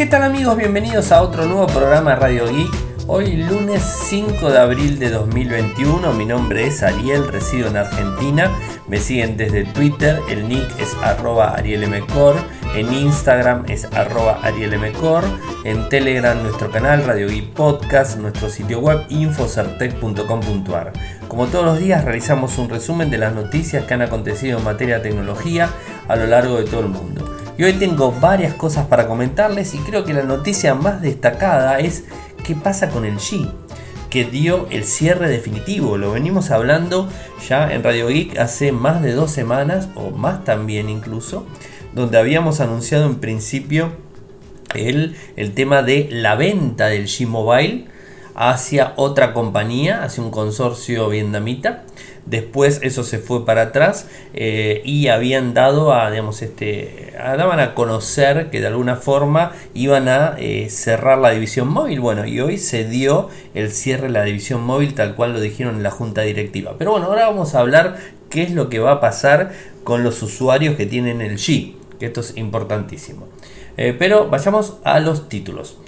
¿Qué tal amigos? Bienvenidos a otro nuevo programa Radio Geek. Hoy lunes 5 de abril de 2021, mi nombre es Ariel, resido en Argentina, me siguen desde Twitter, el nick es arroba arielmcor, en Instagram es arroba arielmcor, en Telegram nuestro canal Radio Geek Podcast, nuestro sitio web infocertec.com.ar. Como todos los días realizamos un resumen de las noticias que han acontecido en materia de tecnología a lo largo de todo el mundo. Y hoy tengo varias cosas para comentarles y creo que la noticia más destacada es qué pasa con el G, que dio el cierre definitivo. Lo venimos hablando ya en Radio Geek hace más de dos semanas, o más también incluso, donde habíamos anunciado en principio el, el tema de la venta del G Mobile hacia otra compañía, hacia un consorcio vietnamita. Después eso se fue para atrás eh, y habían dado a, digamos, este, daban a conocer que de alguna forma iban a eh, cerrar la división móvil. Bueno, y hoy se dio el cierre de la división móvil tal cual lo dijeron en la junta directiva. Pero bueno, ahora vamos a hablar qué es lo que va a pasar con los usuarios que tienen el G, que esto es importantísimo. Eh, pero vayamos a los títulos.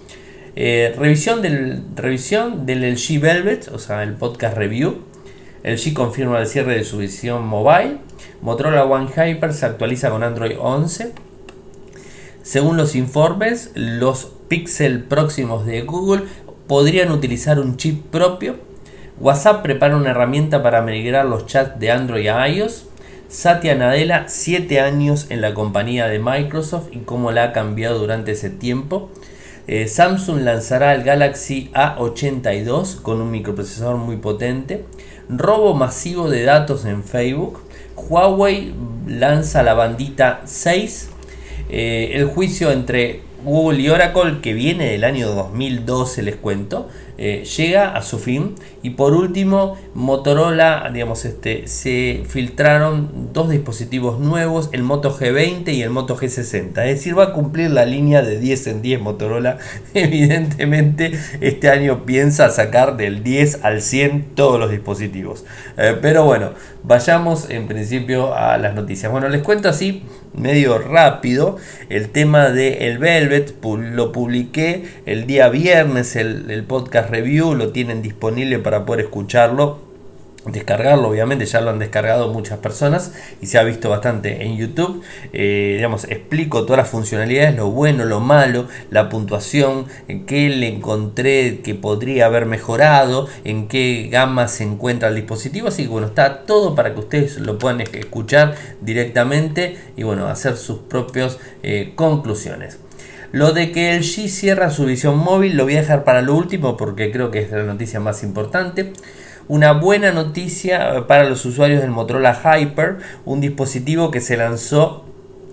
revisión, del, revisión del Velvet, o sea, el podcast review el G confirma el cierre de su visión mobile. Motorola One Hyper se actualiza con Android 11. Según los informes, los Pixel próximos de Google podrían utilizar un chip propio. WhatsApp prepara una herramienta para migrar los chats de Android a iOS. Satya Nadella, 7 años en la compañía de Microsoft y cómo la ha cambiado durante ese tiempo. Eh, Samsung lanzará el Galaxy A82 con un microprocesador muy potente robo masivo de datos en Facebook, Huawei lanza la bandita 6, eh, el juicio entre Google y Oracle, que viene del año 2012, les cuento, eh, llega a su fin. Y por último, Motorola, digamos, este, se filtraron dos dispositivos nuevos, el Moto G20 y el Moto G60. Es decir, va a cumplir la línea de 10 en 10 Motorola. Evidentemente, este año piensa sacar del 10 al 100 todos los dispositivos. Eh, pero bueno, vayamos en principio a las noticias. Bueno, les cuento así medio rápido el tema de el Velvet lo publiqué el día viernes el podcast review lo tienen disponible para poder escucharlo descargarlo obviamente ya lo han descargado muchas personas y se ha visto bastante en youtube. Eh, digamos explico todas las funcionalidades lo bueno lo malo la puntuación en qué le encontré que podría haber mejorado en qué gama se encuentra el dispositivo. Así que bueno está todo para que ustedes lo puedan escuchar directamente y bueno hacer sus propias eh, conclusiones lo de que el G cierra su visión móvil lo voy a dejar para lo último porque creo que es la noticia más importante. Una buena noticia para los usuarios del Motorola Hyper, un dispositivo que se lanzó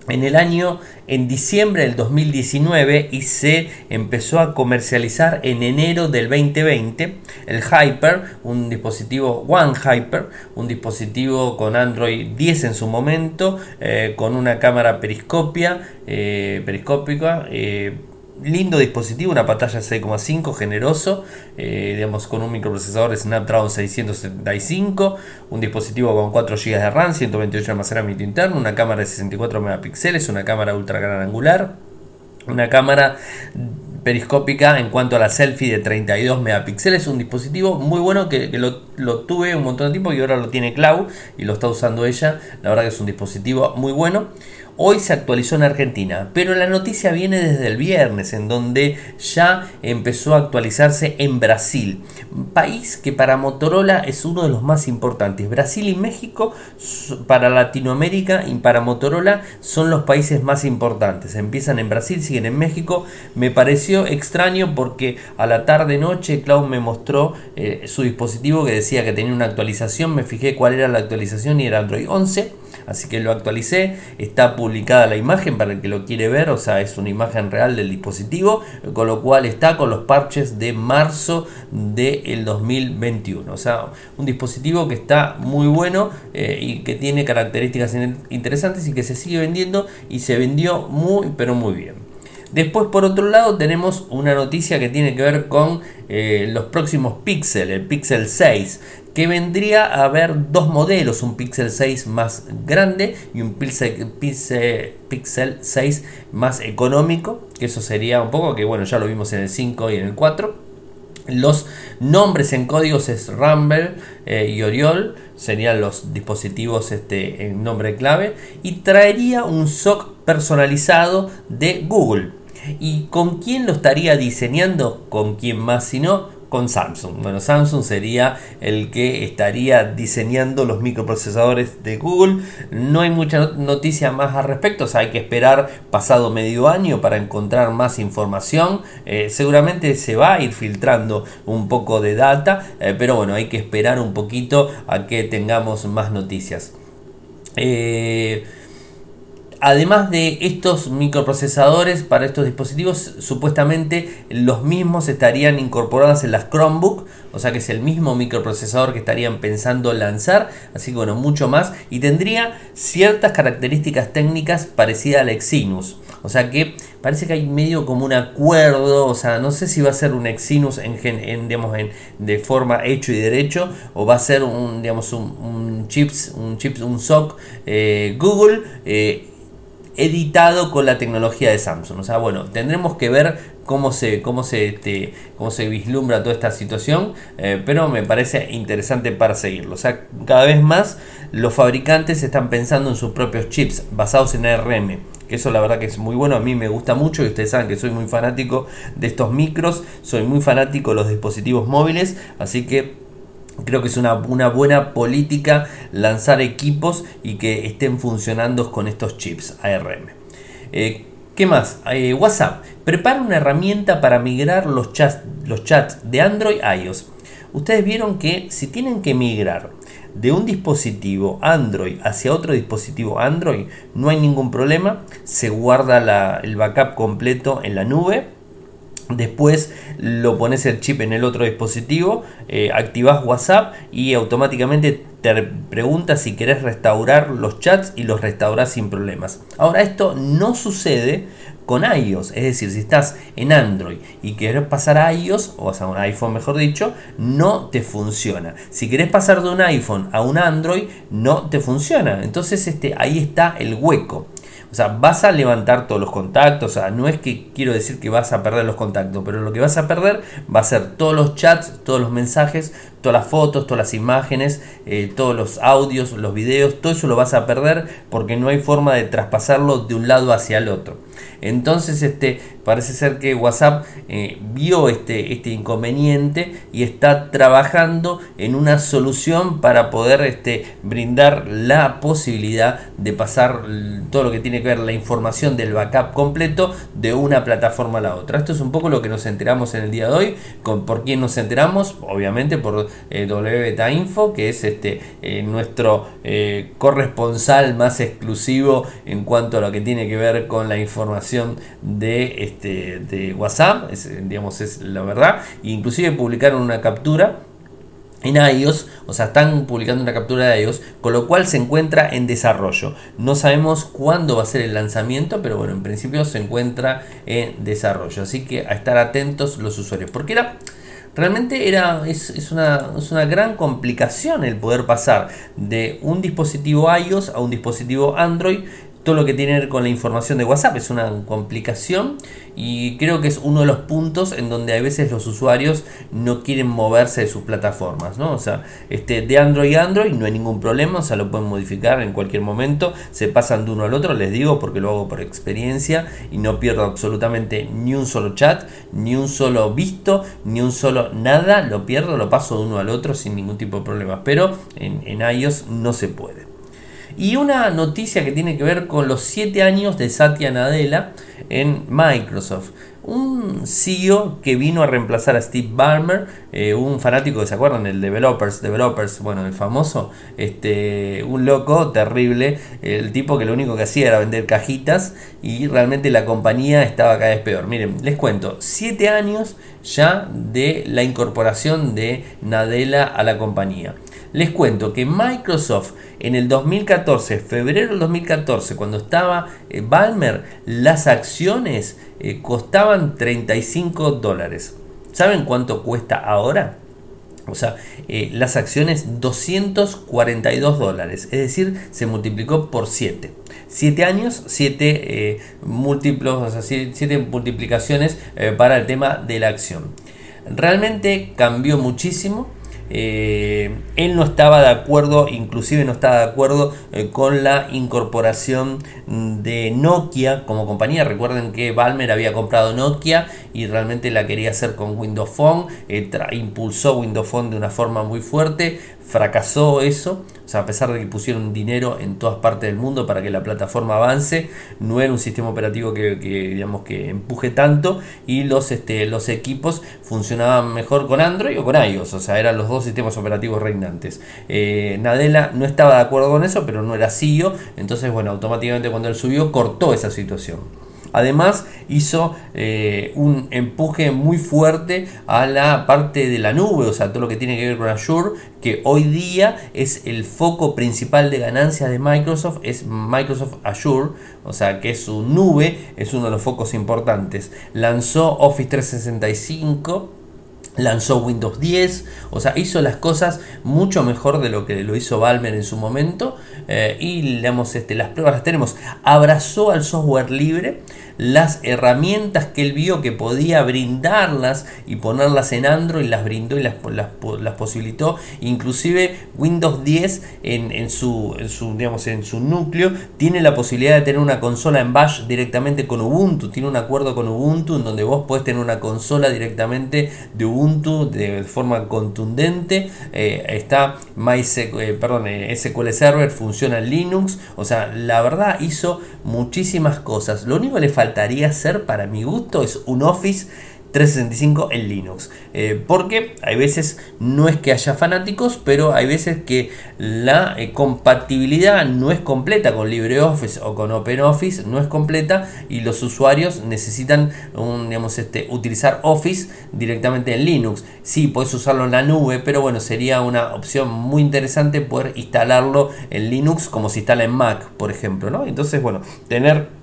en el año, en diciembre del 2019 y se empezó a comercializar en enero del 2020 el Hyper, un dispositivo One Hyper, un dispositivo con Android 10 en su momento, eh, con una cámara periscopia, eh, periscópica. Eh, lindo dispositivo, una pantalla 6,5 generoso, eh, digamos con un microprocesador Snapdragon 675, un dispositivo con 4 GB de RAM, 128 de almacenamiento interno, una cámara de 64 megapíxeles, una cámara ultra gran angular, una cámara periscópica en cuanto a la selfie de 32 megapíxeles, un dispositivo muy bueno que, lo, lo, tuve un montón de tiempo y ahora lo tiene Clau y lo está usando ella, la verdad que es un dispositivo muy bueno. Hoy se actualizó en Argentina, pero la noticia viene desde el viernes, en donde ya empezó a actualizarse en Brasil, país que para Motorola es uno de los más importantes. Brasil y México para Latinoamérica y para Motorola son los países más importantes. Empiezan en Brasil, siguen en México. Me pareció extraño porque a la tarde noche Cloud me mostró eh, su dispositivo que decía que tenía una actualización. Me fijé cuál era la actualización y era Android 11 así que lo actualicé, está publicada la imagen para el que lo quiere ver, o sea, es una imagen real del dispositivo, con lo cual está con los parches de marzo del 2021, o sea, un dispositivo que está muy bueno eh, y que tiene características interesantes y que se sigue vendiendo y se vendió muy pero muy bien. Después, por otro lado, tenemos una noticia que tiene que ver con eh, los próximos Pixel, el Pixel 6, que vendría a haber dos modelos, un Pixel 6 más grande y un Pixel, Pixel, 6 más económico, que eso sería un poco que bueno, ya lo vimos en el 5 y en el 4. Los nombres en códigos es Rumble eh, y Oriol, serían los dispositivos este, en nombre clave, y traería un SOC personalizado de Google. ¿Y con quién lo estaría diseñando? ¿Con quién más si no? Con Samsung. Bueno, Samsung sería el que estaría diseñando los microprocesadores de Google. No hay mucha noticia más al respecto, o sea, hay que esperar pasado medio año para encontrar más información. Eh, seguramente se va a ir filtrando un poco de data, eh, pero bueno, hay que esperar un poquito a que tengamos más noticias. Eh, Además de estos microprocesadores para estos dispositivos, supuestamente los mismos estarían incorporados en las Chromebook, o sea que es el mismo microprocesador que estarían pensando lanzar, así que bueno, mucho más, y tendría ciertas características técnicas parecidas al Exynos. O sea que parece que hay medio como un acuerdo, o sea, no sé si va a ser un Exynos en, digamos, en, de forma hecho y derecho, o va a ser un, digamos, un, chips, un chips, un SOC eh, Google. Eh, editado con la tecnología de Samsung. O sea, bueno, tendremos que ver cómo se, cómo se, este, cómo se vislumbra toda esta situación, eh, pero me parece interesante para seguirlo. O sea, cada vez más los fabricantes están pensando en sus propios chips basados en ARM. Que eso la verdad que es muy bueno, a mí me gusta mucho y ustedes saben que soy muy fanático de estos micros, soy muy fanático de los dispositivos móviles, así que Creo que es una, buena política lanzar equipos y que estén funcionando con estos chips ARM. Eh, ¿Qué más? Eh, WhatsApp. Prepara una herramienta para migrar los chats, los chats de Android a iOS. Ustedes vieron que si tienen que migrar de un dispositivo Android hacia otro dispositivo Android, no hay ningún problema. Se guarda el backup completo en la nube Después lo pones el chip en el otro dispositivo, eh, activas WhatsApp y automáticamente te pregunta si querés restaurar los chats y los restauras sin problemas. Ahora esto no sucede con iOS, es decir, si estás en Android y querés pasar a iOS, o a un iPhone mejor dicho, no te funciona. Si querés pasar de un iPhone a un Android, no te funciona. Entonces este, ahí está el hueco. O sea, vas a levantar todos los contactos. O sea, no es que quiero decir que vas a perder los contactos, pero lo que vas a perder va a ser todos los chats, todos los mensajes, todas las fotos, todas las imágenes, eh, todos los audios, los videos. Todo eso lo vas a perder porque no hay forma de traspasarlo de un lado hacia el otro. Entonces, este, parece ser que WhatsApp eh, vio este, este inconveniente y está trabajando en una solución para poder este, brindar la posibilidad de pasar todo lo que tiene que ver la información del backup completo de una plataforma a la otra. Esto es un poco lo que nos enteramos en el día de hoy. ¿Por quién nos enteramos? Obviamente por eh, WBeta Info, que es este, eh, nuestro eh, corresponsal más exclusivo en cuanto a lo que tiene que ver con la información de, este, de WhatsApp, es, digamos, es la verdad. inclusive publicaron una captura en iOS, o sea, están publicando una captura de iOS, con lo cual se encuentra en desarrollo. No sabemos cuándo va a ser el lanzamiento, pero bueno, en principio se encuentra en desarrollo. Así que a estar atentos los usuarios, porque era realmente era, es, es, una, es, una, gran complicación el poder pasar de un dispositivo iOS a un dispositivo Android todo lo que tiene que ver con la información de WhatsApp es una complicación y creo que es uno de los puntos en donde a veces los usuarios no quieren moverse de sus plataformas, ¿no? O sea, este, de Android a Android no hay ningún problema, o sea, lo pueden modificar en cualquier momento, se pasan de uno al otro, les digo porque lo hago por experiencia y no pierdo absolutamente ni un solo chat, ni un solo visto, ni un solo nada, lo pierdo, lo paso de uno al otro sin ningún tipo de problema, pero en, en iOS no se puede. Y una noticia que tiene que ver con los 7 años de Satya Nadella en Microsoft. Un CEO que vino a reemplazar a Steve Ballmer, eh, un fanático se acuerdan, el developers, developers, bueno, el famoso, este, un loco terrible, el tipo que lo único que hacía era vender cajitas y realmente la compañía estaba cada vez peor. Miren, les cuento, 7 años ya de la incorporación de Nadella a la compañía. Les cuento que Microsoft en el 2014, febrero del 2014, cuando estaba eh, Balmer, las acciones eh, costaban 35 dólares. ¿Saben cuánto cuesta ahora? O sea, eh, las acciones 242 dólares, es decir, se multiplicó por 7. 7 años, 7 eh, múltiplos, o sea, 7 multiplicaciones para el tema de la acción. Realmente cambió muchísimo eh, él no estaba de acuerdo, inclusive no estaba de acuerdo eh, con la incorporación de Nokia como compañía. Recuerden que Balmer había comprado Nokia y realmente la quería hacer con Windows Phone. Eh, impulsó Windows Phone de una forma muy fuerte fracasó eso, o sea, a pesar de que pusieron dinero en todas partes del mundo para que la plataforma avance, no era un sistema operativo que, digamos, que empuje tanto y los, este, los equipos funcionaban mejor con Android o con iOS, o sea, eran los dos sistemas operativos reinantes. Eh, Nadella no estaba de acuerdo con eso, pero no era CEO, entonces, bueno, automáticamente cuando él subió cortó esa situación. Además hizo eh, un empuje muy fuerte a la parte de la nube, o sea, todo lo que tiene que ver con Azure, que hoy día es el foco principal de ganancias de Microsoft, es Microsoft Azure, o sea, que su nube, es uno de los focos importantes. Lanzó Office 365 lanzó Windows 10, o sea, hizo las cosas mucho mejor de lo que lo hizo Balmer en su momento eh, y digamos, este, las pruebas las tenemos. Abrazó al software libre, las herramientas que él vio que podía brindarlas y ponerlas en Android, las brindó y las, las, posibilitó. Inclusive Windows 10 en, su, en, su, digamos, en su núcleo tiene la posibilidad de tener una consola en Bash directamente con Ubuntu, tiene un acuerdo con Ubuntu en donde vos podés tener una consola directamente de Ubuntu de forma contundente. Eh, está MySQL, eh, perdón, eh, SQL Server funciona en Linux, o sea, la verdad hizo muchísimas cosas. Lo único que le falta faltaría ser para mi gusto es un Office 365 en Linux. Eh, porque hay veces no es que haya fanáticos, pero hay veces que la eh, compatibilidad no es completa con LibreOffice o con OpenOffice, no es completa y los usuarios necesitan un, digamos, este, utilizar Office directamente en Linux. Sí, puedes usarlo en la nube, pero bueno, sería una opción muy interesante poder instalarlo en Linux como se instala en Mac, por ejemplo. ¿no? Entonces, bueno, tener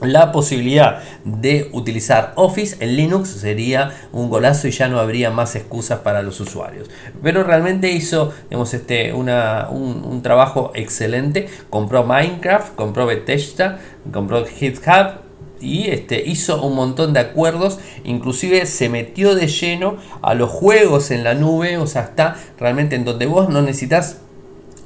la posibilidad de utilizar Office en Linux sería un golazo y ya no habría más excusas para los usuarios. Pero realmente hizo este, un, trabajo excelente. Compró Minecraft, compró Bethesda, compró GitHub y este, hizo un montón de acuerdos, inclusive se metió de lleno a los juegos en la nube, o sea, está realmente en donde vos no necesitas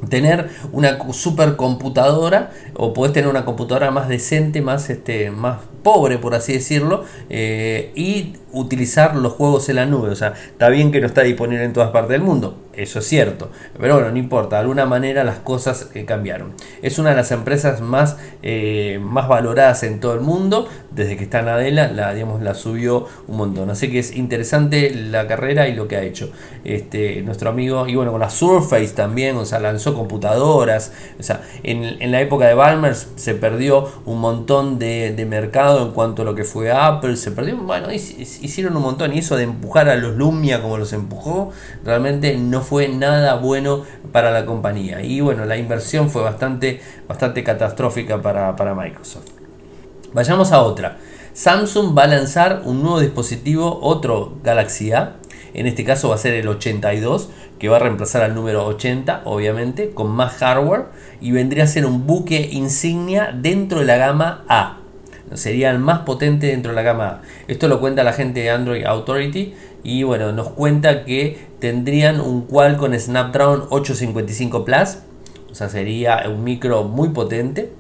tener una supercomputadora o puedes tener una computadora más decente, más, este, más pobre, por así decirlo, eh, y utilizar los juegos en la nube. O sea, está bien que no está disponible en todas partes del mundo, eso es cierto, pero bueno, no importa, de alguna manera las cosas eh, cambiaron. Es una de las empresas más, eh, más valoradas en todo el mundo, desde que está en Adela, la, digamos, la subió un montón. Así que es interesante la carrera y lo que ha hecho este, nuestro amigo, y bueno, con la Surface también, o sea, lanzó computadoras, o sea, en, la época de Balmer se perdió un montón de, de mercado en cuanto a lo que fue Apple, se perdió, bueno, hicieron un montón y eso de empujar a los Lumia como los empujó, realmente no fue nada bueno para la compañía. Y bueno, la inversión fue bastante, bastante catastrófica para, para Microsoft. Vayamos a otra. Samsung va a lanzar un nuevo dispositivo, otro Galaxy A. En este caso va a ser el 82, que va a reemplazar al número 80, obviamente, con más hardware. Y vendría a ser un buque insignia dentro de la gama A sería el más potente dentro de la gama Esto lo cuenta la gente de Android Authority y bueno, nos cuenta que tendrían un Qualcomm Snapdragon 855 Plus, o sea, sería un micro muy potente.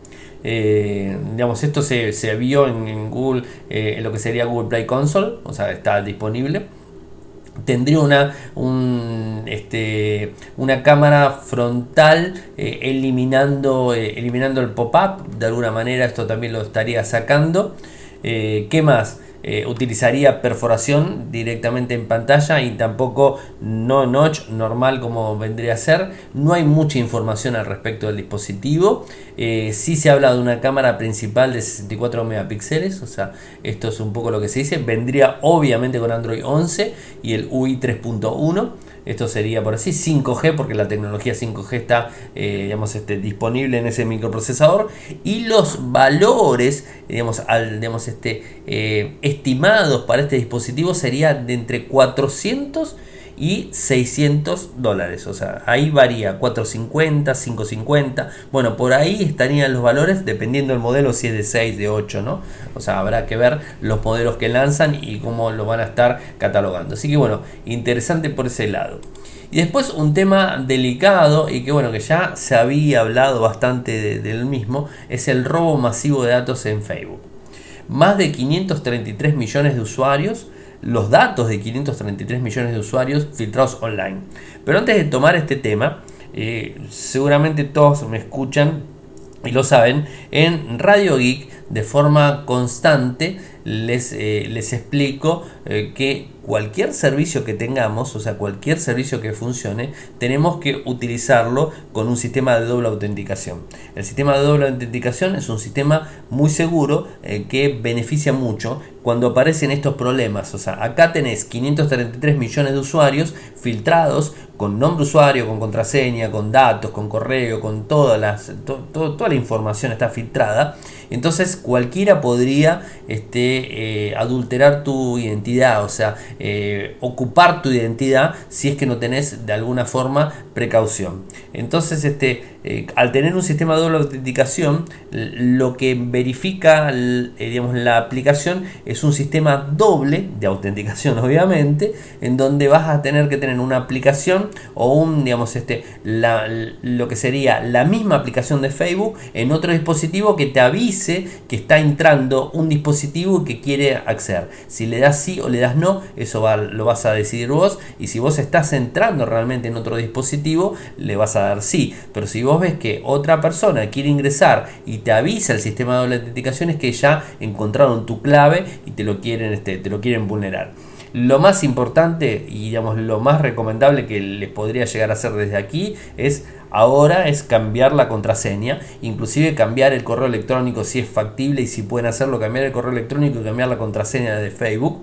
Eh, digamos, esto se, vio en, Google, eh, en lo que sería Google Play Console, o sea, está disponible tendría una, este, una cámara frontal eh, eliminando, eh, eliminando el pop-up. De alguna manera esto también lo estaría sacando. Eh, ¿Qué más? Eh, utilizaría perforación directamente en pantalla y tampoco no notch normal como vendría a ser. No hay mucha información al respecto del dispositivo. Eh, si se habla de una cámara principal de 64 megapíxeles, o sea, esto es un poco lo que se dice. Vendría obviamente con Android 11 y el UI 3.1. Esto sería por así 5G porque la tecnología 5G está eh, digamos, este, disponible en ese microprocesador. Y los valores digamos, al, digamos, este, eh, estimados para este dispositivo serían de entre 400 y 600 dólares. O sea, ahí varía 450, 550. Bueno, por ahí estarían los valores dependiendo del modelo, si es de 6, de 8, ¿no? O sea, habrá que ver los modelos que lanzan y cómo lo van a estar catalogando. Así que bueno, interesante por ese lado. Y después un tema delicado y que bueno, que ya se había hablado bastante del mismo, es el robo masivo de datos en Facebook. Más de 533 millones de usuarios los datos de 533 millones de usuarios filtrados online. Pero antes de tomar este tema, eh, seguramente todos me escuchan y lo saben, en Radio Geek de forma constante les, eh, les explico eh, que cualquier servicio que tengamos, o sea, cualquier servicio que funcione, tenemos que utilizarlo con un sistema de doble autenticación. El sistema de doble autenticación es un sistema muy seguro eh, que beneficia mucho cuando aparecen estos problemas. O sea, acá tenés 533 millones de usuarios filtrados con nombre usuario, con contraseña, con datos, con correo, con todas las, toda la información está filtrada. Entonces cualquiera podría este, eh, adulterar tu identidad, o sea, eh, ocupar tu identidad si es que no tenés de alguna forma precaución. Entonces, este, eh, al tener un sistema de doble autenticación, lo que verifica digamos, la aplicación es un sistema doble de autenticación, obviamente, en donde vas a tener que tener una aplicación o un, digamos, este, lo que sería la misma aplicación de Facebook en otro dispositivo que te avise que está entrando un dispositivo que quiere acceder. Si le das sí o le das no, eso lo vas a decidir vos. Y si vos estás entrando realmente en otro dispositivo, le vas a dar sí. Pero si vos ves que otra persona quiere ingresar y te avisa el sistema de autenticación, es que ya encontraron tu clave y te lo quieren, este, te lo quieren vulnerar. Lo más importante y digamos lo más recomendable que les podría llegar a hacer desde aquí es ahora es cambiar la contraseña, inclusive cambiar el correo electrónico si es factible y si pueden hacerlo, cambiar el correo electrónico y cambiar la contraseña de Facebook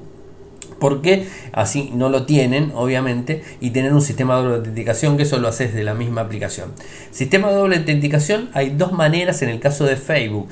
porque así no lo tienen, obviamente, y tener un sistema de doble autenticación que eso lo haces de la misma aplicación. Sistema de doble autenticación hay dos maneras en el caso de Facebook,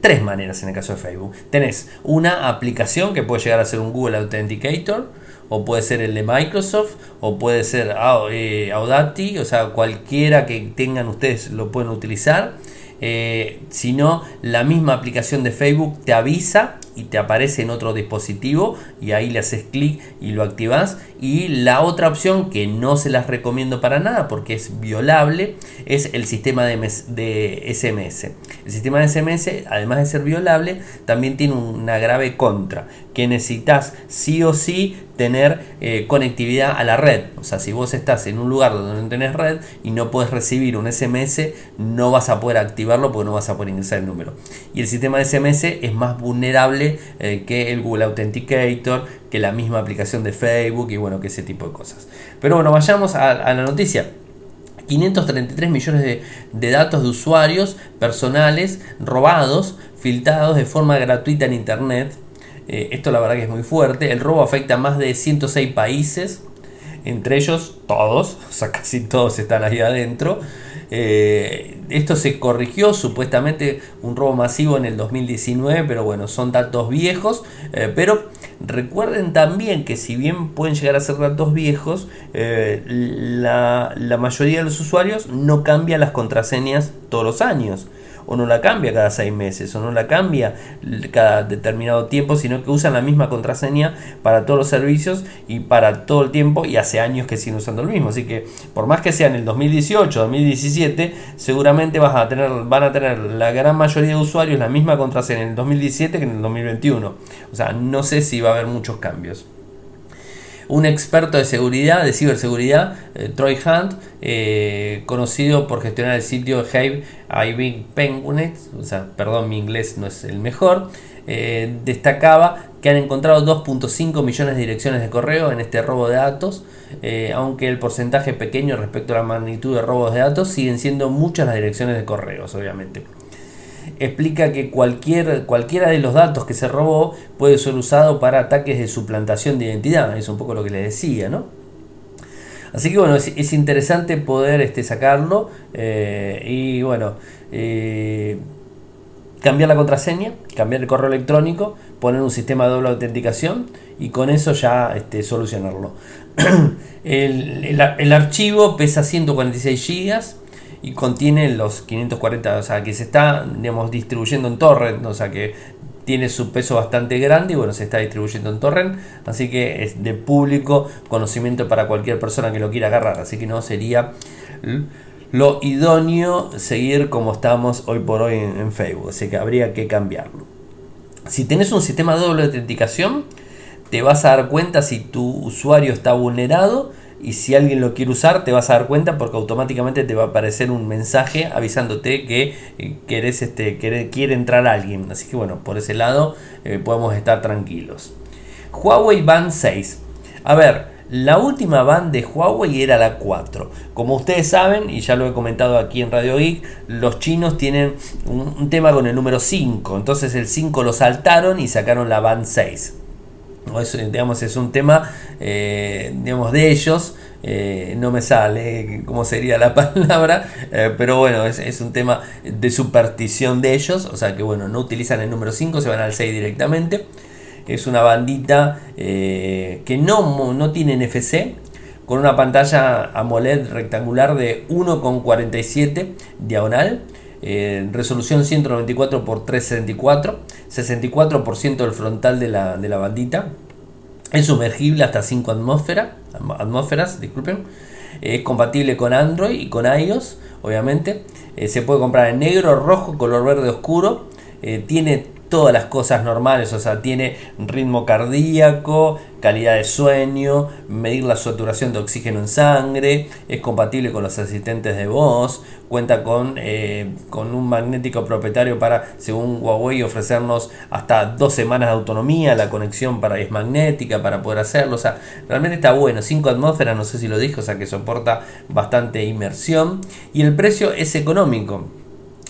tres maneras en el caso de Facebook. Tenés una aplicación que puede llegar a ser un Google Authenticator, o puede ser el de Microsoft, o puede ser eh, Audacity, o sea, cualquiera que tengan ustedes lo pueden utilizar. Eh, si no, la misma aplicación de Facebook te avisa y te aparece en otro dispositivo y ahí le haces clic y lo activas. Y la otra opción que no se las recomiendo para nada porque es violable es el sistema de, de SMS. El sistema de SMS, además de ser violable, también tiene una grave contra que necesitas sí o sí tener eh, conectividad a la red. O sea, si vos estás en un lugar donde no tenés red y no puedes recibir un SMS, no vas a poder activarlo porque no vas a poder ingresar el número. Y el sistema de SMS es más vulnerable eh, que el Google Authenticator, que la misma aplicación de Facebook y bueno, que ese tipo de cosas. Pero bueno, vayamos a, la noticia. 533 millones de, datos de usuarios personales robados, filtrados de forma gratuita en Internet. Eh, esto la verdad que es muy fuerte. El robo afecta a más de 106 países, entre ellos todos, o sea, casi todos están ahí adentro. Eh, esto se corrigió supuestamente un robo masivo en el 2019, pero bueno, son datos viejos. Eh, pero recuerden también que si bien pueden llegar a ser datos viejos, la, la mayoría de los usuarios no cambian las contraseñas todos los años o no la cambia cada seis meses, o no la cambia cada determinado tiempo, sino que usan la misma contraseña para todos los servicios y para todo el tiempo y hace años que siguen usando lo mismo. Así que por más que sea en el 2018, 2017, seguramente vas a tener, van a tener la gran mayoría de usuarios la misma contraseña en el 2017 que en el 2021. O sea, no sé si va a haber muchos cambios un experto de seguridad, de ciberseguridad, eh, Troy Hunt, eh, conocido por gestionar el sitio Hive Ivy Penguin, o sea, perdón, mi inglés no es el mejor, eh, destacaba que han encontrado 2.5 millones de direcciones de correo en este robo de datos, aunque el porcentaje pequeño respecto a la magnitud de robos de datos, siguen siendo muchas las direcciones de correos, obviamente explica que cualquier, cualquiera de los datos que se robó puede ser usado para ataques de suplantación de identidad. Es un poco lo que le decía, ¿no? Así que bueno, es, interesante poder este, sacarlo. Eh, y bueno, eh, cambiar la contraseña, cambiar el correo electrónico, poner un sistema de doble autenticación y con eso ya este, solucionarlo. el, archivo pesa 146 GB y contiene los 540, o sea que se está digamos, distribuyendo en torrent, o sea que tiene su peso bastante grande y bueno, se está distribuyendo en torrent, así que es de público conocimiento para cualquier persona que lo quiera agarrar, así que no sería lo idóneo seguir como estamos hoy por hoy en, Facebook, así que habría que cambiarlo. Si tenés un sistema de doble autenticación, te vas a dar cuenta si tu usuario está vulnerado y si alguien lo quiere usar te vas a dar cuenta porque automáticamente te va a aparecer un mensaje avisándote que eh, este, quiere entrar alguien. Así que bueno, por ese lado eh, podemos estar tranquilos. Huawei Band 6. A ver, la última band de Huawei era la 4. Como ustedes saben, y ya lo he comentado aquí en Radio Geek, los chinos tienen un, tema con el número 5. Entonces el 5 lo saltaron y sacaron la band 6. Digamos, es un tema eh, digamos, de ellos. Eh, no me sale cómo sería la palabra, eh, pero bueno, es, es, un tema de superstición de ellos, o sea que bueno, no utilizan el número 5, se van al 6 directamente es una bandita que no, no tiene NFC, con una pantalla AMOLED rectangular de 1,47 diagonal, eh, resolución 194 x 374, 64% del frontal de la, de la, bandita, es sumergible hasta 5 atmósferas, atmósferas disculpen. es compatible con Android y con iOS, obviamente. Eh, se puede comprar en negro, rojo, color verde oscuro. tiene todas las cosas normales, o sea, tiene ritmo cardíaco, calidad de sueño, medir la saturación de oxígeno en sangre, es compatible con los asistentes de voz, cuenta con, eh, con un magnético propietario para, según Huawei, ofrecernos hasta dos semanas de autonomía, la conexión para, es magnética para poder hacerlo, o sea, realmente está bueno, 5 atmósferas, no sé si lo dijo, o sea, que soporta bastante inmersión. Y el precio es económico,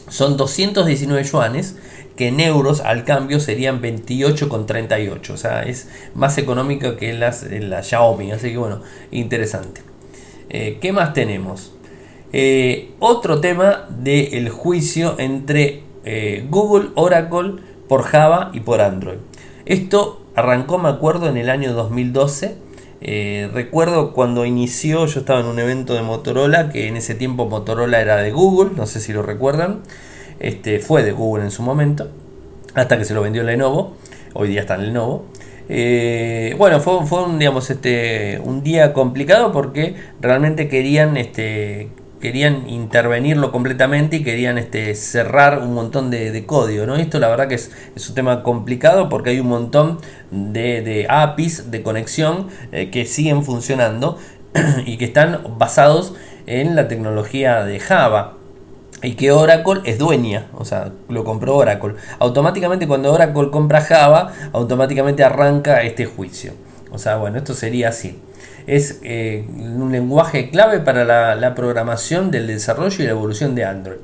son 219 yuanes, que en euros al cambio serían 28,38. O sea, es más económico que las, la Xiaomi. Así que bueno, interesante. Eh, ¿Qué más tenemos? Eh, otro tema del juicio entre eh, Google, Oracle por Java y por Android. Esto arrancó, me acuerdo, en el año 2012. recuerdo cuando inició, yo estaba en un evento de Motorola, que en ese tiempo Motorola era de Google, no sé si lo recuerdan. Este, fue de Google en su momento, hasta que se lo vendió Lenovo, hoy día está en Lenovo. Eh, bueno, fue, fue, un, digamos, este, un día complicado porque realmente querían, este, querían intervenirlo completamente y querían este, cerrar un montón de, código. ¿no? Esto la verdad que es, un tema complicado porque hay un montón de, APIs de conexión eh, que siguen funcionando y que están basados en la tecnología de Java y que Oracle es dueña, o sea, lo compró Oracle. Automáticamente cuando Oracle compra Java, automáticamente arranca este juicio. O sea, bueno, esto sería así. Es eh, un lenguaje clave para la, programación del desarrollo y la evolución de Android.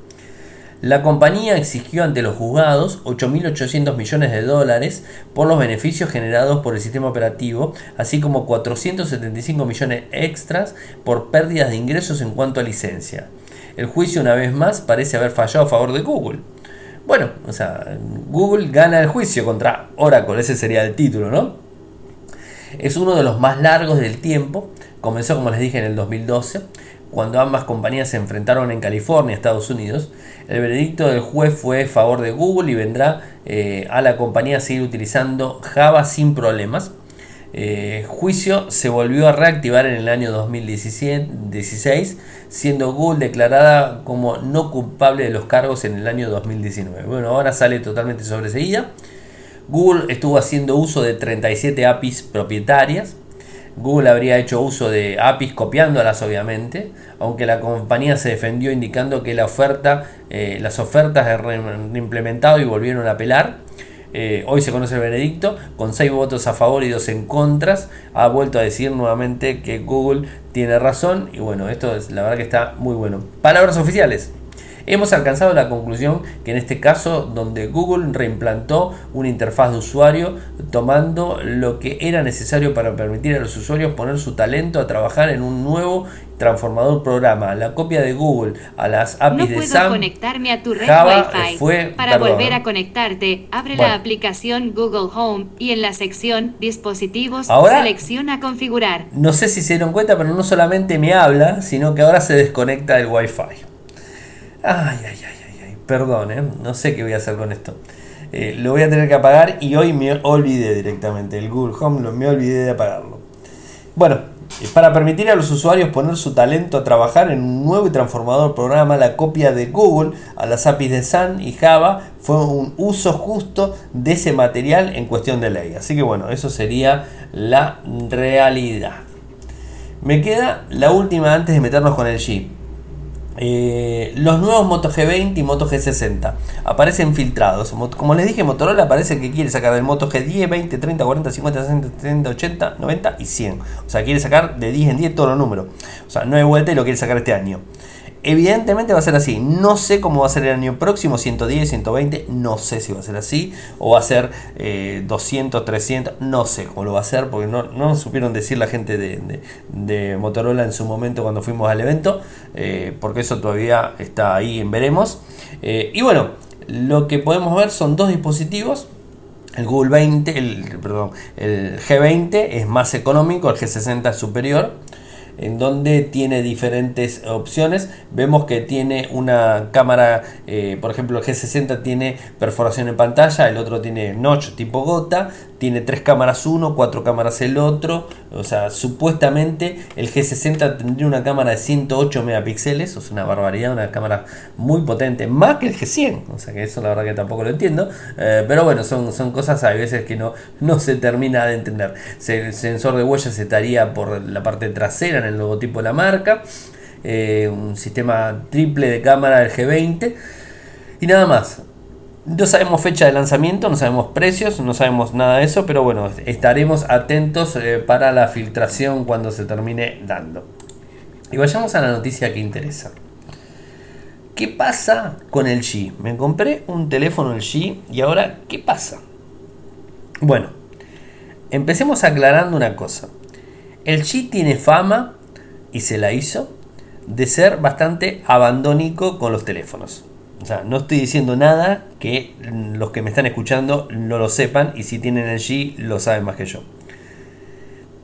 La compañía exigió ante los juzgados 8.800 millones de dólares por los beneficios generados por el sistema operativo, así como 475 millones extras por pérdidas de ingresos en cuanto a licencia el juicio una vez más parece haber fallado a favor de Google. Bueno, o sea, Google gana el juicio contra Oracle, ese sería el título, ¿no? Es uno de los más largos del tiempo, comenzó como les dije en el 2012, cuando ambas compañías se enfrentaron en California, Estados Unidos. El veredicto del juez fue a favor de Google y vendrá eh, a la compañía a seguir utilizando Java sin problemas. Eh, juicio se volvió a reactivar en el año 2016, siendo Google declarada como no culpable de los cargos en el año 2019. Bueno, ahora sale totalmente sobreseída. Google estuvo haciendo uso de 37 APIs propietarias. Google habría hecho uso de APIs copiándolas obviamente, aunque la compañía se defendió indicando que la oferta, eh, las ofertas se reimplementado y volvieron a apelar. Eh, hoy se conoce el veredicto, con 6 votos a favor y 2 en contras. Ha vuelto a decir nuevamente que Google tiene razón. Y bueno, esto es la verdad que está muy bueno. Palabras oficiales. Hemos alcanzado la conclusión que en este caso donde Google reimplantó una interfaz de usuario tomando lo que era necesario para permitir a los usuarios poner su talento a trabajar en un nuevo transformador programa, la copia de Google a las APIs no de puedo SAM, conectarme a tu red Java Wi-Fi. fue- Para perdón, volver ¿eh? a conectarte, abre Bueno. la aplicación Google Home y en la sección Dispositivos Ahora- selecciona Configurar. No sé si se dieron cuenta, pero no solamente me habla, sino que ahora se desconecta del Wi-Fi. Ay, ay, ay, ay. Perdón, ¿eh? no sé qué voy a hacer con esto. Eh, lo voy a tener que apagar y hoy me olvidé directamente. El Google Home lo, me olvidé de apagarlo. Bueno, eh, para permitir a los usuarios poner su talento a trabajar en un nuevo y transformador programa, la copia de Google a las APIs de Sun y Java fue un uso justo de ese material en cuestión de ley. Así que bueno, eso sería la realidad. Me queda la última antes de meternos con el G. Eh, los nuevos Moto G20 y Moto G60 aparecen filtrados. Mo- Como les dije, Motorola parece que quiere sacar del Moto G10, 20, 30, 40, 50, 60, 70, 80, 90 y 100. O sea, quiere sacar de 10 en 10 todos los números. O sea, no hay vuelta y lo quiere sacar este año. Evidentemente va a ser así. No sé cómo va a ser el año próximo, 110, 120. No sé si va a ser así. O va a ser eh, 200, 300. No sé cómo lo va a hacer porque no, no supieron decir la gente de, de- de Motorola en su momento cuando fuimos al evento. eh, porque eso todavía está ahí en veremos. Eh, y bueno, lo que podemos ver son dos dispositivos. El Google 20, el, perdón, el G20 es más económico, el G60 es superior en donde tiene diferentes opciones. Vemos que tiene una cámara, eh, por ejemplo, el G60 tiene perforación en pantalla, el otro tiene notch tipo gota, tiene tres cámaras uno, cuatro cámaras el otro. O sea, supuestamente el G60 tendría una cámara de 108 megapíxeles, o sea, una barbaridad, una cámara muy potente, más que el G100. O sea, que eso la verdad que tampoco lo entiendo. Eh, pero bueno, son, son cosas a veces que no, no se termina de entender. El sensor de huellas estaría por la parte trasera en el logotipo de la marca. Eh, un sistema triple de cámara del G20. Y nada más. No sabemos fecha de lanzamiento, no sabemos precios, no sabemos nada de eso, pero bueno, estaremos atentos eh, para la filtración cuando se termine dando. Y vayamos a la noticia que interesa. ¿Qué pasa con el G? Me compré un teléfono el G y ahora, ¿qué pasa? Bueno, empecemos aclarando una cosa. El G tiene fama, y se la hizo, de ser bastante abandónico con los teléfonos. O sea, no estoy diciendo nada que los que me están escuchando no lo sepan y si tienen el G lo saben más que yo.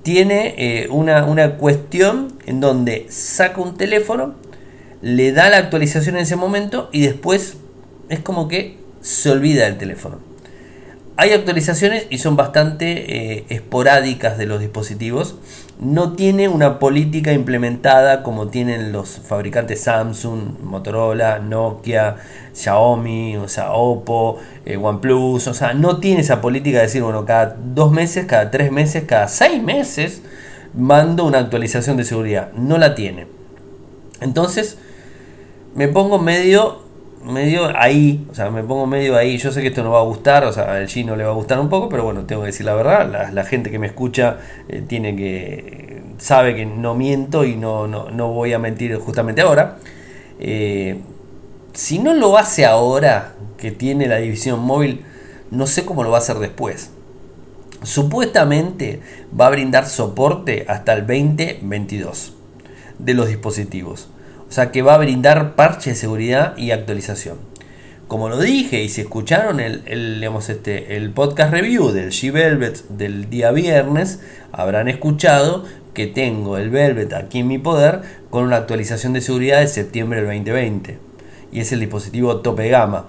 Tiene eh, una, una cuestión en donde saca un teléfono, le da la actualización en ese momento y después es como que se olvida del teléfono. Hay actualizaciones y son bastante eh, esporádicas de los dispositivos. No tiene una política implementada como tienen los fabricantes Samsung, Motorola, Nokia, Xiaomi, Oppo, eh, OnePlus. O sea, no tiene esa política de decir, bueno, cada dos meses, cada tres meses, cada seis meses mando una actualización de seguridad. No la tiene. Entonces, me pongo medio medio ahí, o sea, me pongo medio ahí. Yo sé que esto no va a gustar, o sea, al G no le va a gustar un poco, pero bueno, tengo que decir la verdad. La, la gente que me escucha eh, tiene que sabe que no miento y no, no, no voy a mentir justamente ahora. Eh, si no lo hace ahora, que tiene la división móvil, no sé cómo lo va a hacer después. Supuestamente va a brindar soporte hasta el 2022 de los dispositivos. O sea que va a brindar parche de seguridad y actualización. Como lo dije, y si escucharon el, digamos, este, el podcast review del G-Velvet del día viernes, habrán escuchado que tengo el Velvet aquí en mi poder con una actualización de seguridad de septiembre del 2020. Y es el dispositivo tope gama.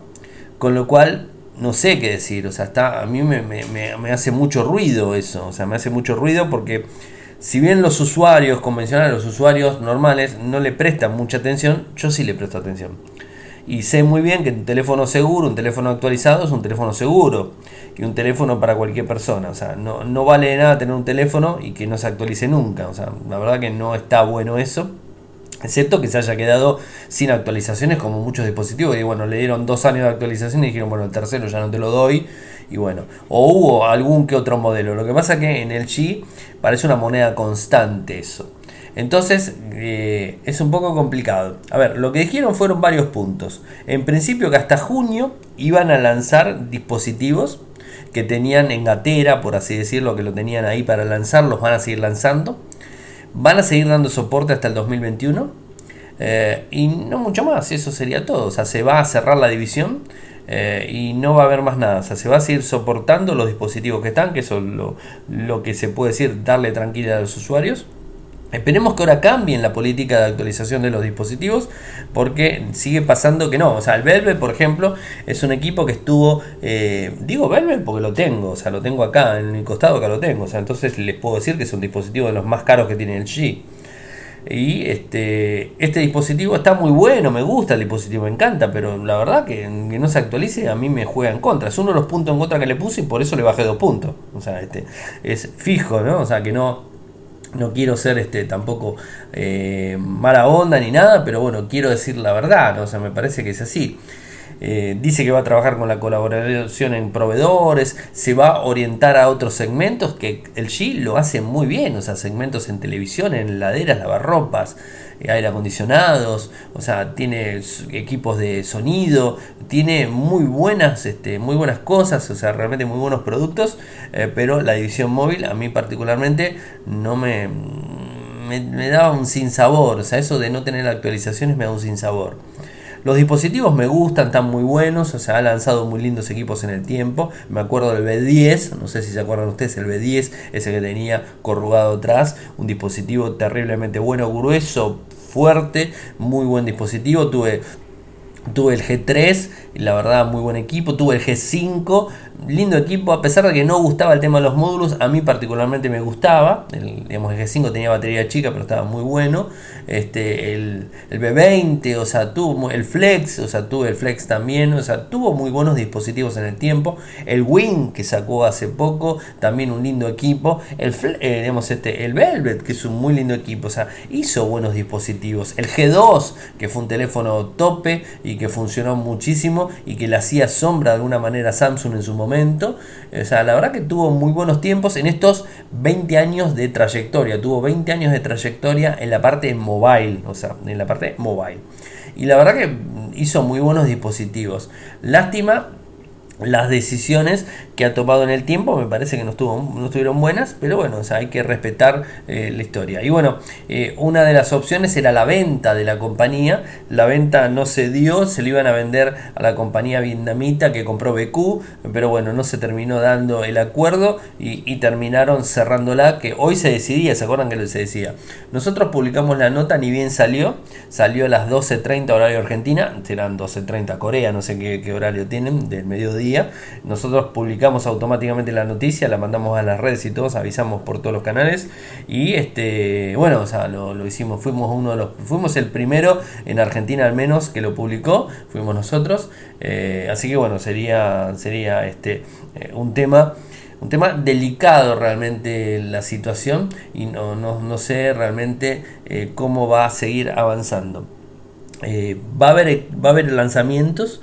Con lo cual, no sé qué decir. O sea, está, a mí me, me, me hace mucho ruido eso. O sea, me hace mucho ruido porque si bien los usuarios convencionales, los usuarios normales no le prestan mucha atención, yo sí le presto atención. Y sé muy bien que un teléfono seguro, un teléfono actualizado es un teléfono seguro. Y un teléfono para cualquier persona. O sea, no, no vale de nada tener un teléfono y que no se actualice nunca. O sea, la verdad que no está bueno eso. Excepto que se haya quedado sin actualizaciones como muchos dispositivos. Y bueno, le dieron dos años de actualización y dijeron, bueno, el tercero ya no te lo doy. Y bueno, o hubo algún que otro modelo. Lo que pasa que en el G parece una moneda constante eso. Entonces eh, es un poco complicado. A ver, lo que dijeron fueron varios puntos. En principio que hasta junio iban a lanzar dispositivos que tenían en gatera, por así decirlo, que lo tenían ahí para lanzar, los van a seguir lanzando. Van a seguir dando soporte hasta el 2021. Eh, y no mucho más, eso sería todo. O sea, se va a cerrar la división eh, y no va a haber más nada. O sea, se va a seguir soportando los dispositivos que están, que es lo, lo que se puede decir, darle tranquilidad a los usuarios. Esperemos que ahora cambien la política de actualización de los dispositivos porque sigue pasando que no. O sea, el Velvet, por ejemplo, es un equipo que estuvo, eh, digo Velvet porque lo tengo, o sea, lo tengo acá, en mi costado acá lo tengo. O sea, entonces les puedo decir que es un dispositivo de los más caros que tiene el G. Y este, este dispositivo está muy bueno, me gusta el dispositivo, me encanta, pero la verdad que, que, no se actualice a mí me juega en contra. Es uno de los puntos en contra que le puse y por eso le bajé dos puntos. O sea, este, es fijo, ¿no? O sea, que no, no quiero ser este tampoco eh, mala onda ni nada, pero bueno, quiero decir la verdad, o sea, me parece que es así. Eh, dice que va a trabajar con la colaboración en proveedores, se va a orientar a otros segmentos que el G lo hace muy bien, o sea, segmentos en televisión, en heladeras, lavarropas, eh, aire acondicionados, o sea, tiene equipos de sonido, tiene muy buenas, este, muy buenas cosas, o sea, realmente muy buenos productos, eh, pero la división móvil a mí particularmente no me, me, me daba un sinsabor, o sea, eso de no tener actualizaciones me da un sinsabor. Los dispositivos me gustan, están muy buenos, o sea, ha lanzado muy lindos equipos en el tiempo. Me acuerdo del B10, no sé si se acuerdan ustedes, el B10, ese que tenía corrugado atrás, un dispositivo terriblemente bueno, grueso, fuerte, muy buen dispositivo. Tuve Tuve el G3, la verdad muy buen equipo. Tuve el G5, lindo equipo, a pesar de que no gustaba el tema de los módulos, a mí particularmente me gustaba. El, digamos, el G5 tenía batería chica, pero estaba muy bueno. Este, el, el B20, o sea, tuvo el Flex, o sea, tuve el Flex también, o sea, tuvo muy buenos dispositivos en el tiempo. El Wing, que sacó hace poco, también un lindo equipo. El, eh, digamos, este, el Velvet, que es un muy lindo equipo, o sea, hizo buenos dispositivos. El G2, que fue un teléfono tope y que funcionó muchísimo y que le hacía sombra de alguna manera a Samsung en su momento. O sea, la verdad que tuvo muy buenos tiempos en estos 20 años de trayectoria. Tuvo 20 años de trayectoria en la parte mobile, o sea, en la parte mobile. Y la verdad que hizo muy buenos dispositivos. Lástima las decisiones que ha tomado en el tiempo me parece que no, estuvieron buenas, pero bueno, hay que respetar eh, la historia. Y bueno, eh, una de las opciones era la venta de la compañía. La venta no se dio, se le iban a vender a la compañía vietnamita que compró BQ, pero bueno, no se terminó dando el acuerdo y, terminaron cerrándola, que hoy se decidía, ¿se acuerdan que se decía? Nosotros publicamos la nota, ni bien salió, salió a las 12.30 horario Argentina, serán 12.30 Corea, no sé qué horario tienen, del mediodía. Nosotros publicamos automáticamente la noticia, la mandamos a las redes y todos, avisamos por todos los canales. Y este, bueno, o sea, lo, hicimos, fuimos uno de los, fuimos el primero en Argentina al menos que lo publicó, fuimos nosotros. Eh, así que bueno, sería, sería este eh, un tema un tema delicado realmente la situación y no, no, sé realmente eh, cómo va a seguir avanzando. va, a haber, va a haber lanzamientos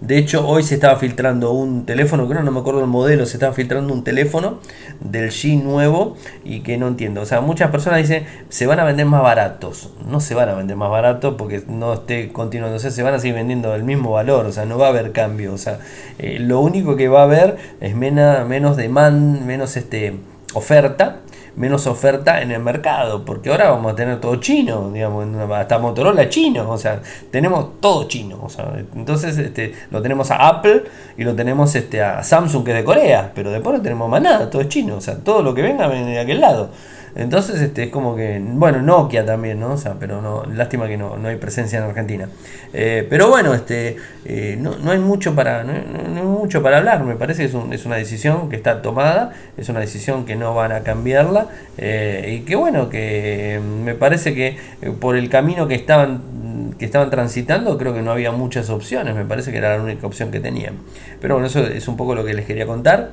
de hecho, hoy se estaba filtrando un teléfono, creo no me acuerdo el modelo, se estaba filtrando un teléfono del G nuevo y que no entiendo. O sea, muchas personas dicen, se van a vender más baratos. No se van a vender más baratos porque no esté continuando. O sea, se van a seguir vendiendo del mismo valor. O sea, no va a haber cambio. O sea, eh, lo único que va a haber es menos demand, menos este, oferta menos oferta en el mercado, porque ahora vamos a tener todo chino, digamos, hasta Motorola chino, o sea, tenemos todo chino, o sea, entonces este, lo tenemos a Apple y lo tenemos este, a Samsung que es de Corea, pero después no tenemos más nada, todo es chino, o sea, todo lo que venga viene de aquel lado. Entonces, este, es como que, bueno, Nokia también, ¿no? O sea, pero no, lástima que no, no hay presencia en Argentina. Eh, pero bueno, este, eh, no, no, hay mucho para, no, mucho para hablar. Me parece que es, un, es, una decisión que está tomada, es una decisión que no van a cambiarla eh, y que bueno, que me parece que por el camino que estaban que estaban transitando, creo que no había muchas opciones, me parece que era la única opción que tenían. Pero bueno, eso es un poco lo que les quería contar.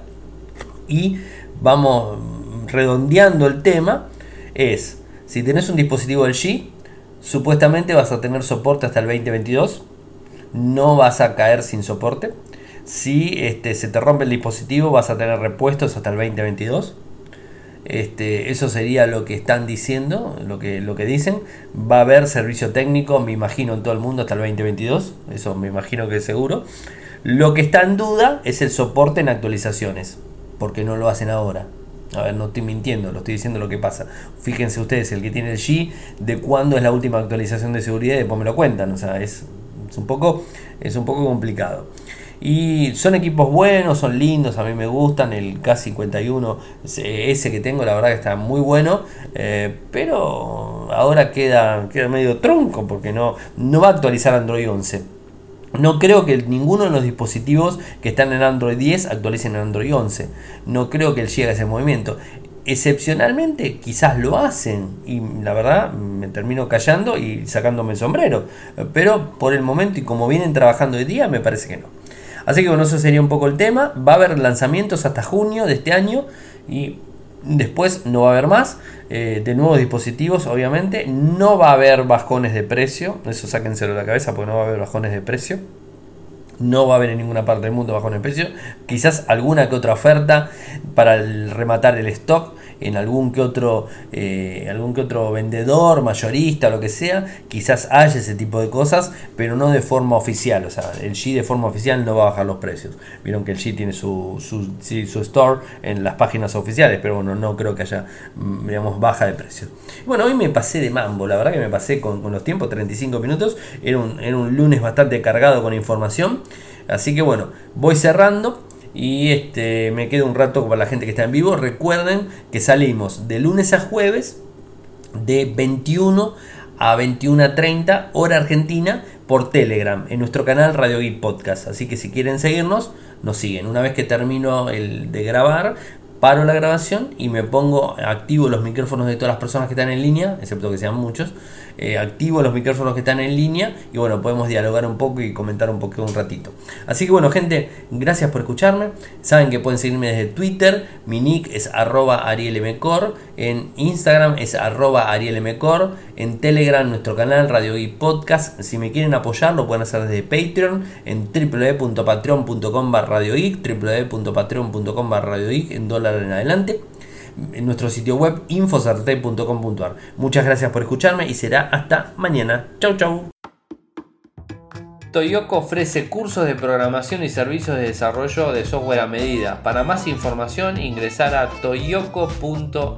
Y vamos, redondeando el tema, es, si tenés un dispositivo LG, supuestamente vas a tener soporte hasta el 2022, no vas a caer sin soporte. Si este, se te rompe el dispositivo, vas a tener repuestos hasta el 2022. Este, eso sería lo que están diciendo, lo que, lo que dicen. Va a haber servicio técnico, me imagino, en todo el mundo hasta el 2022. Eso me imagino que es seguro. Lo que está en duda es el soporte en actualizaciones, porque no lo hacen ahora. A ver, no estoy mintiendo, lo estoy diciendo lo que pasa. Fíjense ustedes, el que tiene el G, de cuándo es la última actualización de seguridad y después me lo cuentan. O sea, es, es, un, poco, es un poco complicado. Y son equipos buenos, son lindos, a mí me gustan. El K51 ese que tengo, la verdad que está muy bueno. Eh, pero ahora queda, queda medio tronco porque no, no va a actualizar Android 11. No creo que ninguno de los dispositivos que están en Android 10 actualicen en Android 11. No creo que él llegue a ese movimiento. Excepcionalmente quizás lo hacen y la verdad me termino callando y sacándome el sombrero. Pero por el momento y como vienen trabajando hoy día me parece que no. Así que bueno, eso sería un poco el tema. Va a haber lanzamientos hasta junio de este año y después no va a haber más eh, de nuevos dispositivos, obviamente. No va a haber bajones de precio, eso sáquenselo de la cabeza porque no va a haber bajones de precio. No va a haber en ninguna parte del mundo bajones de precio. Quizás alguna que otra oferta para rematar el stock en algún que otro eh, algún que otro vendedor mayorista lo que sea quizás haya ese tipo de cosas pero no de forma oficial o sea el G de forma oficial no va a bajar los precios. Vieron que el G tiene su, su, su store en las páginas oficiales pero bueno no creo que haya mm, digamos baja de precios bueno hoy me pasé de mambo la verdad que me pasé con, con los tiempos 35 minutos era un, era un lunes bastante cargado con información así que bueno voy cerrando y este, me quedo un rato para la gente que está en vivo. Recuerden que salimos de lunes a jueves de 21 a 21.30 hora argentina por Telegram en nuestro canal Radio Geek Podcast. Así que si quieren seguirnos, nos siguen. Una vez que termino el de grabar, paro la grabación y me pongo activo los micrófonos de todas las personas que están en línea, excepto que sean muchos, eh, activo los micrófonos que están en línea y bueno, podemos dialogar un poco y comentar un poco un ratito. Así que bueno, gente, gracias por escucharme. Saben que pueden seguirme desde Twitter, mi nick es arroba arielmcor, en Instagram es arroba arielmcor, en Telegram nuestro canal Radio y Podcast. Si me quieren apoyar lo pueden hacer desde Patreon en www.patreon.com barra www.patreon.com barra en en adelante en nuestro sitio web infosarte.com.ar. Muchas gracias por escucharme y será hasta mañana. Chau chau. Toyoko ofrece cursos de programación y servicios de desarrollo de software a medida. Para más información ingresar a toyoko.io.